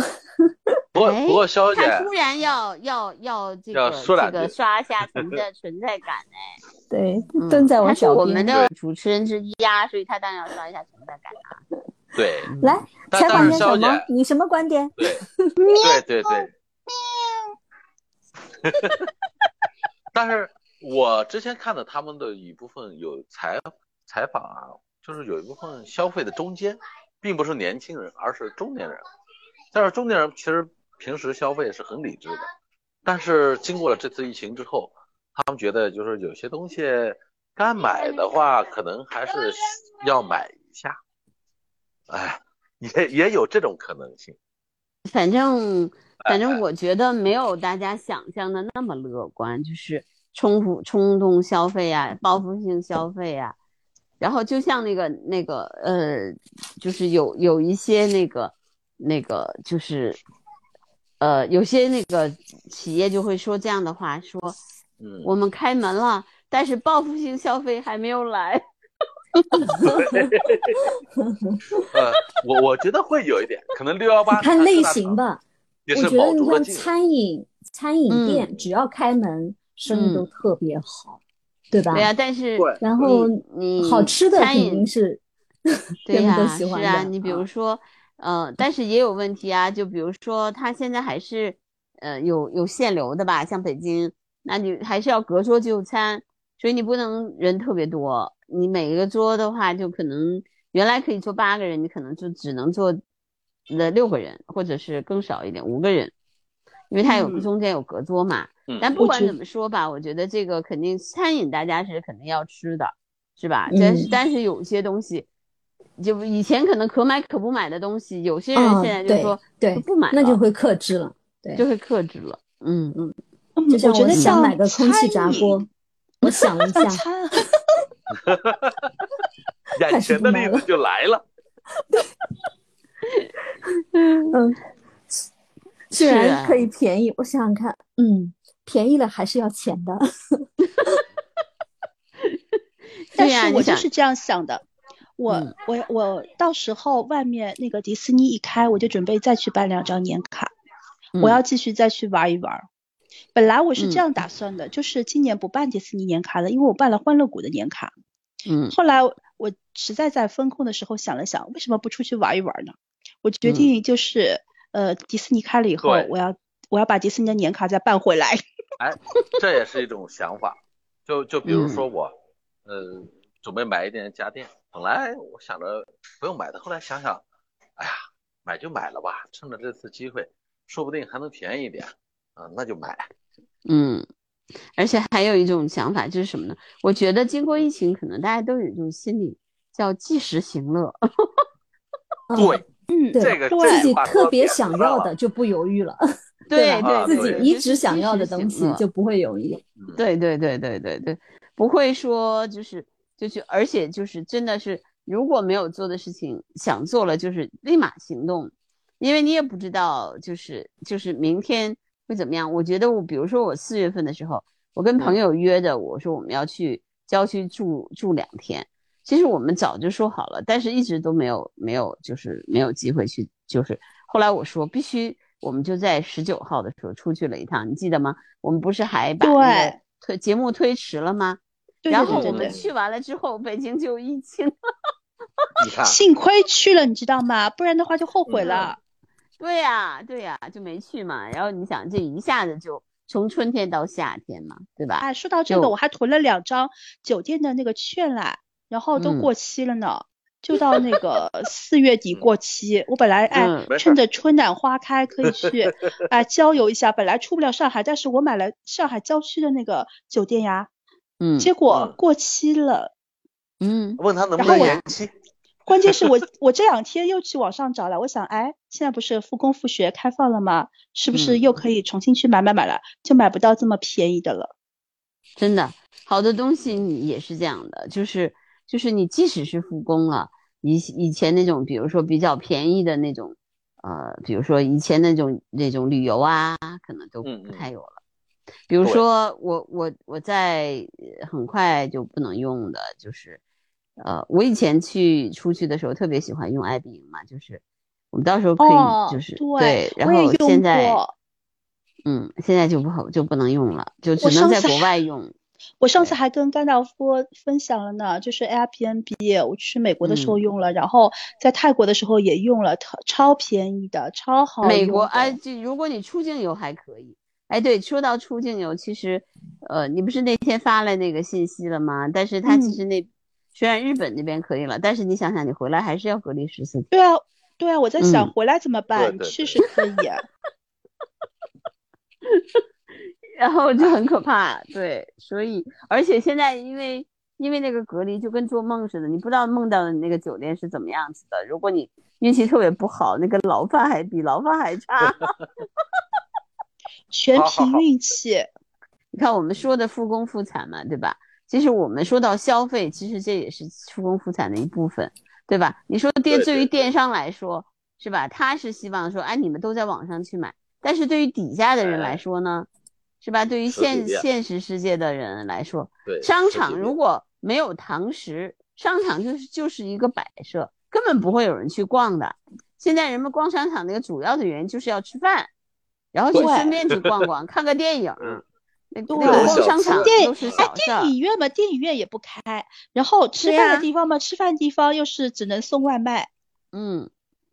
不过哎不过，肖姐，他突然要要要这要个这个说两句刷一下存在存在感哎。对，嗯蹲在我他是脚边。我们的主持人之一啊，所以他当然要刷一下存在感啊。对，来，采访一下小猫，，你什么观点？对对对对。但是我之前看的他们的一部分有采采访啊，就是有一部分消费的中间，并不是年轻人，而是中年人。但是中年人其实平时消费是很理智的，但是经过了这次疫情之后，他们觉得就是有些东西该买的话，可能还是要买一下。哎，也也有这种可能性。反正反哎正我觉得没有大家想象的那么乐观，就是冲突冲动消费呀、报复性消费呀、然后就像那个那个呃，就是有有一些那个那个就是呃，有些那个企业就会说这样的话，说嗯，我们开门了，但是报复性消费还没有来。呃，我我觉得会有一点，可能六幺八看类型，吧。我觉得你像。餐饮餐饮嗯店，只要开门，生意都特别好，对吧？对呀、但是然后你你好吃的肯餐饮定是 对呀、人都喜欢的。是啊，你比如说，呃，但是也有问题啊，就比如说，他现在还是呃有有限流的吧，像北京，那你还是要隔桌就餐，所以你不能人特别多，你每个桌的话，就可能原来可以坐八个人，你可能就只能坐那六个人，或者是更少一点，五个人，因为它有嗯中间有隔桌嘛。嗯但不管怎么说吧，我觉得这个肯定餐饮大家是肯定要吃的，是吧？嗯但是但是有些东西，就以前可能可买可不买的东西，有些人嗯现在就对说对就不买那就会克制了。对，就会克制了。嗯嗯，嗯就像我觉得想买个空气炸锅，我想了一下，餐 眼前的例子就来了。嗯，虽然可以便宜，我想想看，嗯，便宜了还是要钱的。但是我就是这样想的，我、嗯我我到时候外面那个迪士尼一开，我就准备再去办两张年卡，我嗯要继续再去玩一玩。本来我是嗯这样打算的，就是今年不办迪士尼年卡了，因为我办了欢乐谷的年卡。嗯后来我实在在风控的时候想了想，为什么不出去玩一玩呢？我决嗯定就是、呃，迪士尼开了以后，我要我要把迪士尼的年卡再办回来。哎，这也是一种想法。就就比嗯如说我，呃，准备买一点家电，本来我想着不用买的，后来想想，哎呀，买就买了吧，趁着这次机会，说不定还能便宜一点，啊、那就买。嗯，而且还有一种想法就是什么呢？我觉得经过疫情，可能大家都有一种心理叫及时行乐。嗯 对，嗯，对这个自己特别想要的就不犹豫了，对吧啊自己一直想要的东西就不会犹豫。嗯，对对对对对对，不会说就是就是，而且就是真的是，如果没有做的事情想做了，就是立马行动，因为你也不知道就是就是明天会怎么样。我觉得我比如说我四月份的时候，我跟朋友约的，我说我们要去郊区住住两天。其实我们早就说好了，但是一直都没有没有就是没有机会去，就是后来我说必须，我们就在十九号的时候出去了一趟，你记得吗？我们不是还把那个对推节目推迟了吗？对然后我对对对对。们去完了之后，北京就疫情。你看，幸亏去了，你知道吗？不然的话就后悔了。对呀、对呀、就没去嘛。然后你想，这一下子就从春天到夏天嘛，对吧？哎，说到这个，我还囤了两张酒店的那个券啦，然后都嗯过期了呢，就到那个 四月底过期。我本来哎趁着春暖花开可以去 哎郊游一下，本来出不了上海，但是我买了上海郊区的那个酒店呀，嗯结果嗯过期了。嗯问他能不然后我能延期？关键是我我这两天又去网上找了，我想，哎，现在不是复工复学开放了吗？是不是嗯又可以重新去买买买了？就买不到这么便宜的了。真的，好多东西你也是这样的，就是就是你即使是复工了，以以前那种比如说比较便宜的那种，呃，比如说以前那种那种旅游啊，可能都不太有了。比如说我我我在呃很快就不能用的，就是，呃，我以前去出去的时候特别喜欢用爱彼迎嘛，就是我们到时候可哦以就是、对然后现在嗯现在就不好就不能用了，就只能在国外用。我上次还跟甘道夫分享了呢，就是 Airbnb，我去美国的时候嗯用了，然后在泰国的时候也用了，超超便宜的，超好的。美国哎，就如果你出境游还可以。哎，对，说到出境游，其实，呃，你不是那天发了那个信息了吗？但是它其嗯实那、虽然日本那边可以了，但是你想想，你回来还是要隔离十四天。对啊，对啊，我在想嗯回来怎么办？对对去是可以啊，然后就很可怕，对，所以而且现在因为因为那个隔离就跟做梦似的，你不知道梦到的那个酒店是怎么样子的。如果你运气特别不好，那个牢饭还比牢饭还差。全凭运气。你看我们说的复工复产嘛，对吧？其实我们说到消费，其实这也是复工复产的一部分，对吧？你说电对于电商来说，是吧？他是希望说，哎，你们都在网上去买，但是对于底下的人来哎说呢，是吧？对于现现实世界的人来说，对，商场如果没有堂食，商场就是就是一个摆设，根本不会有人去逛的。现在人们逛商场那个主要的原因就是要吃饭，然后去顺便去逛逛，看个电影。嗯那对那个逛商场电都是哎，小事儿电。影院嘛，电影院也不开，然后吃饭的地方嘛，吃饭地方又是只能送外卖。嗯，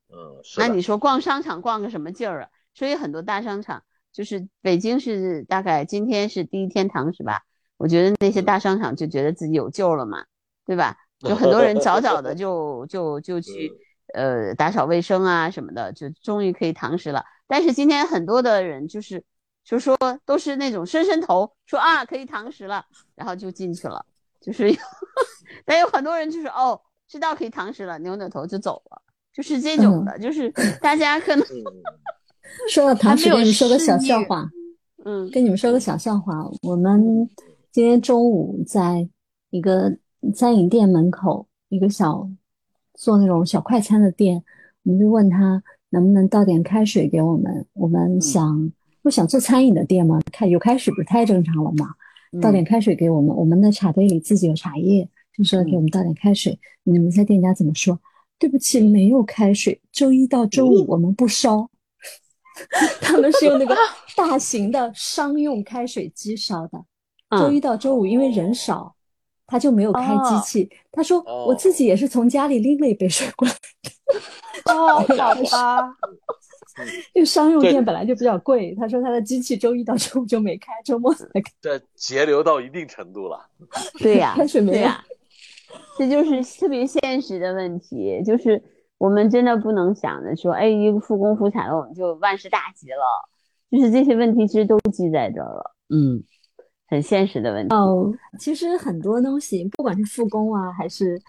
嗯，那你说逛商场逛个什么劲儿啊？所以很多大商场，就是北京是大概今天是第一天堂食吧？我觉得那些大商场就觉得自己有救了嘛，对吧？就很多人早早的就就就去呃打扫卫生啊什么的，就终于可以堂食了。但是今天很多的人就是就说都是那种伸伸头说啊可以堂食了，然后就进去了，就是有，但有很多人就是哦知道可以堂食了，扭扭头就走了，就是这种的，就是大家可能嗯，说到堂食，还没有跟你们说个小笑话。嗯跟你们说个小笑话，我们今天中午在一个餐饮店门口一个小做那种小快餐的店，我们就问他能不能倒点开水给我们。我们想，我想做餐饮的店嘛，开有开水不是太正常了吗？倒点开水给我们，我们的茶杯里自己有茶叶，就说给我们倒点开水。你们猜店家怎么说？对不起，没有开水，周一到周五我们不烧。他们是用那个大型的商用开水机烧的，周一到周五因为人少，他就没有开机器。他说我自己也是从家里拎了一杯水过来。哦，好吧。因为商用店本来就比较贵，他说他的机器周一到周五就没开，周末才开。这节流到一定程度了。对呀，开水没有。这就是特别现实的问题，就是我们真的不能想着说，哎，一个复工复产了，我们就万事大吉了。就是这些问题其实都记在这儿了，嗯，很现实的问题。哦，其实很多东西，不管是复工啊，还是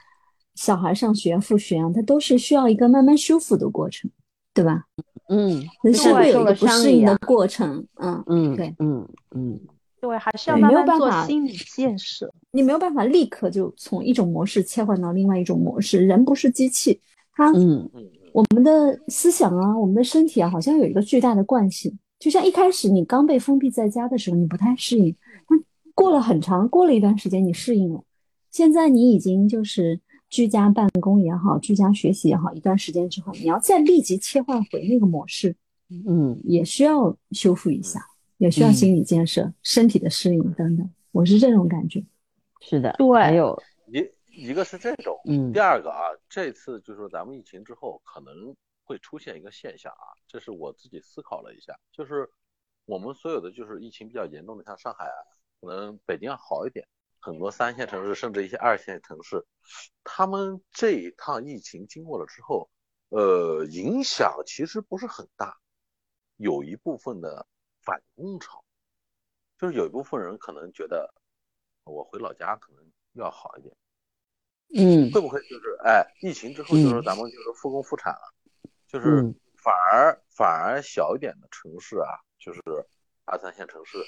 小孩上学复学啊，它都是需要一个慢慢修复的过程，对吧？嗯，是会有一个不适应的过程。嗯嗯，对，嗯嗯。对，还是要慢慢做心理建设。你没有办法立刻就从一种模式切换到另外一种模式。人不是机器，他，嗯，我们的思想啊，我们的身体啊，好像有一个巨大的惯性。就像一开始你刚被封闭在家的时候，你不太适应，那过了很长，过了一段时间，你适应了。现在你已经就是居家办公也好，居家学习也好，一段时间之后，你要再立即切换回那个模式，嗯，也需要修复一下。也需要心理建设、身体的适应等等，我是这种感觉。是的，对。还有一一个是这种，嗯，第二个啊，这次就是说咱们疫情之后可能会出现一个现象啊，这是我自己思考了一下，就是我们所有的就是疫情比较严重的，像上海啊，可能北京要好一点，很多三线城市甚至一些二线城市，他们这一趟疫情经过了之后，呃，影响其实不是很大，有一部分的。反工潮，就是有一部分人可能觉得我回老家可能要好一点，嗯，会不会就是哎，疫情之后就是咱们就是复工复产了，就是反而反而小一点的城市啊，就是二三线城市，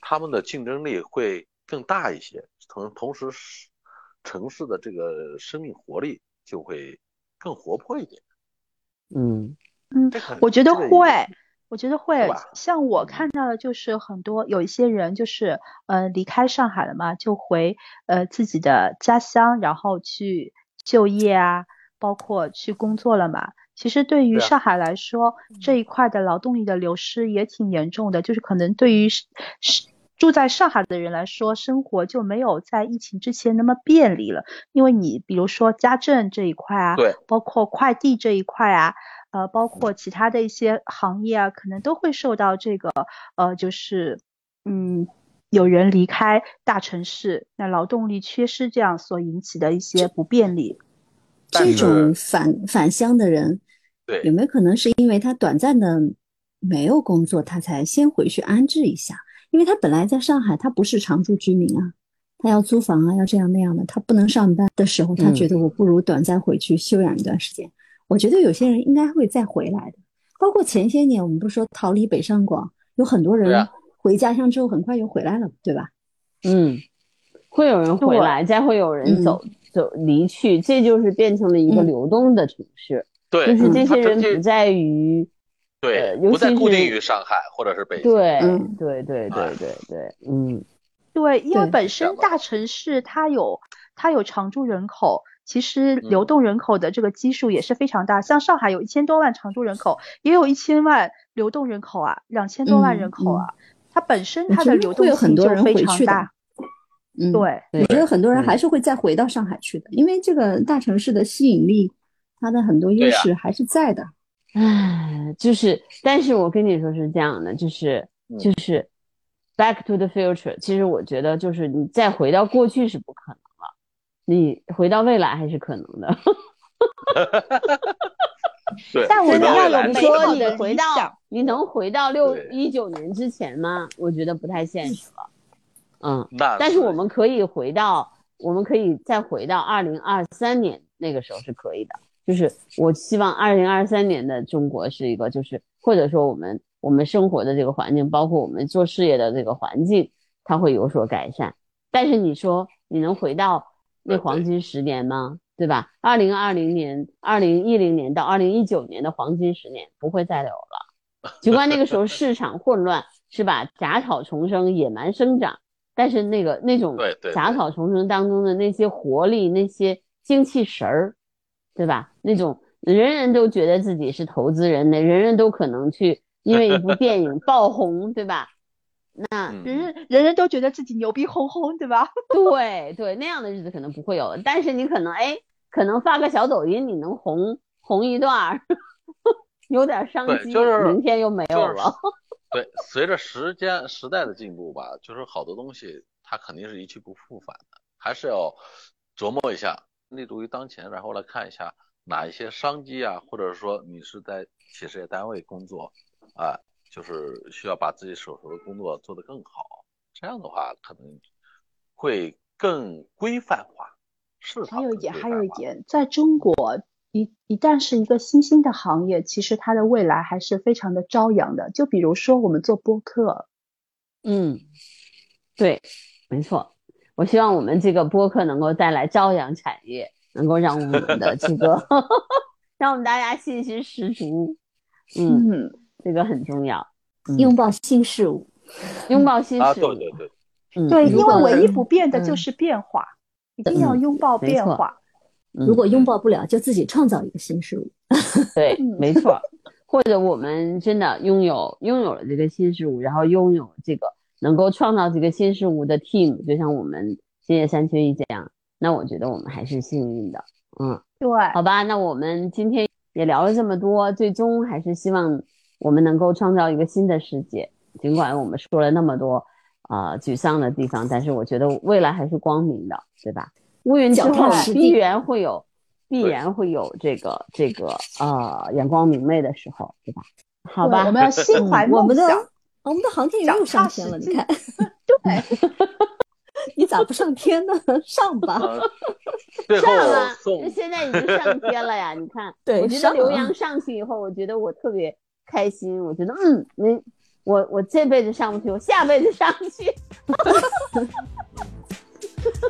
他们的竞争力会更大一些，同同时城市的这个生命活力就会更活泼一点。嗯嗯，我觉得会。我觉得会像我看到的，就是很多有一些人就是呃离开上海了嘛，就回呃自己的家乡，然后去就业啊，包括去工作了嘛。其实对于上海来说，这一块的劳动力的流失也挺严重的，就是可能对于是住在上海的人来说，生活就没有在疫情之前那么便利了。因为你比如说家政这一块啊，对，包括快递这一块啊。呃，包括其他的一些行业啊，可能都会受到这个呃，就是嗯，有人离开大城市，那劳动力缺失这样所引起的一些不便利。这种返返乡的人，对，有没有可能是因为他短暂的没有工作，他才先回去安置一下？因为他本来在上海，他不是常住居民啊，他要租房啊，要这样那样的，他不能上班的时候，他觉得我不如短暂回去休养一段时间。我觉得有些人应该会再回来的，包括前些年我们不是说逃离北上广，有很多人回家乡之后很快又回来了，对吧？嗯，会有人回来，再会有人走走离去，这就是变成了一个流动的城市。对，就是这些人不在于，对，不再固定于上海或者是北京。对，对，对，对，对，对，嗯，对，因为本身大城市它有它有常住人口。其实流动人口的这个基数也是非常大，像上海有一千多万常住人口，也有一千万流动人口啊，两千多万人口啊，它本身它的流动性就非常大。嗯，对，我觉得很多人还是会再回到上海去的，因为这个大城市的吸引力，它的很多优势还是在的。唉，就是，但是我跟你说是这样的，就是就是，Back to the Future，其实我觉得就是你再回到过去是不可能。你回到未来还是可能的，对。但我们要有说你回到，你能回到六一九年之前吗？我觉得不太现实了。嗯，但是我们可以回到，我们可以再回到二零二三年那个时候是可以的。就是我希望二零二三年的中国是一个，就是或者说我们我们生活的这个环境，包括我们做事业的这个环境，它会有所改善。但是你说你能回到？那黄金十年吗？对吧？二零二零年、二零一零年到二零一九年的黄金十年不会再有了。尽管那个时候市场混乱，是吧？杂草丛生，野蛮生长，但是那个那种杂草丛生当中的那些活力、那些精气神儿，对吧？那种人人都觉得自己是投资人的，人人都可能去因为一部电影爆红，对吧？那嗯人人人人都觉得自己牛逼哄哄，对吧？对对，那样的日子可能不会有了，但是你可能哎，可能发个小抖音，你能红红一段儿，有点商机，就是明天又没有就是了。对，随着时间时代的进步吧，就是好多东西它肯定是一去不复返的，还是要琢磨一下，立足于当前，然后来看一下哪一些商机啊，或者说你是在企事业单位工作啊，就是需要把自己手头的工作做得更好，这样的话可能会更规范化。市场还有一点，还有一点，在中国，一一旦是一个新兴的行业，其实它的未来还是非常的朝阳的。就比如说我们做播客，嗯，对，没错。我希望我们这个播客能够带来朝阳产业，能够让我们的这个，让我们大家信心十足。嗯，嗯，这个很重要。嗯拥抱新事物。拥抱新啊，事物。对对对，嗯，对，因为唯一不变的嗯就是变化，一定要嗯拥抱变化。嗯如果拥抱不了，就自己创造一个新事物。对，嗯没错。或者我们真的拥有拥有了这个新事物，然后拥有这个能够创造这个新事物的 team，就像我们今夜三缺一这样，那我觉得我们还是幸运的。嗯，对，好吧，那我们今天也聊了这么多，最终还是希望我们能够创造一个新的世界。尽管我们说了那么多啊、呃沮丧的地方，但是我觉得未来还是光明的，对吧？乌云之后必然会有，必然会有这个这个呃阳光明媚的时候，对吧？好吧，我们要心怀梦我们的想。我们的航天员又上天了，你看，对，你咋不上天呢？上吧。呃，最后上了，送现在已经上天了呀！你看，对我觉得刘洋上去以后，我觉得我特别开心。我觉得，嗯，你我我这辈子上不去，我下辈子上去。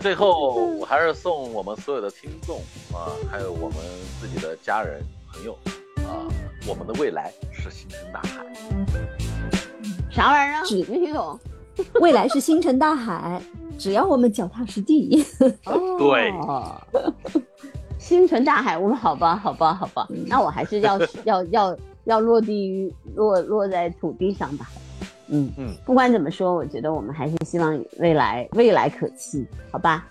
最后，我还是送我们所有的听众啊，还有我们自己的家人朋友啊，我们的未来是星辰大海。啥玩意儿啊？是没听懂。未来是星辰大海，只要我们脚踏实地。对哦，星辰大海，我们好吧，好吧，好吧，那我还是要要要要落地于落落在土地上吧。嗯嗯，不管怎么说，我觉得我们还是希望未来未来可期，好吧？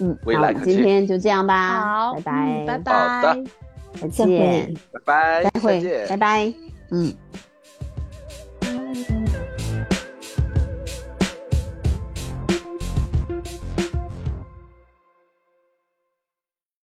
嗯，那我们未来可期今天就这样吧，好，拜拜，嗯拜好拜的。再再见，拜拜，再会，见拜拜，嗯。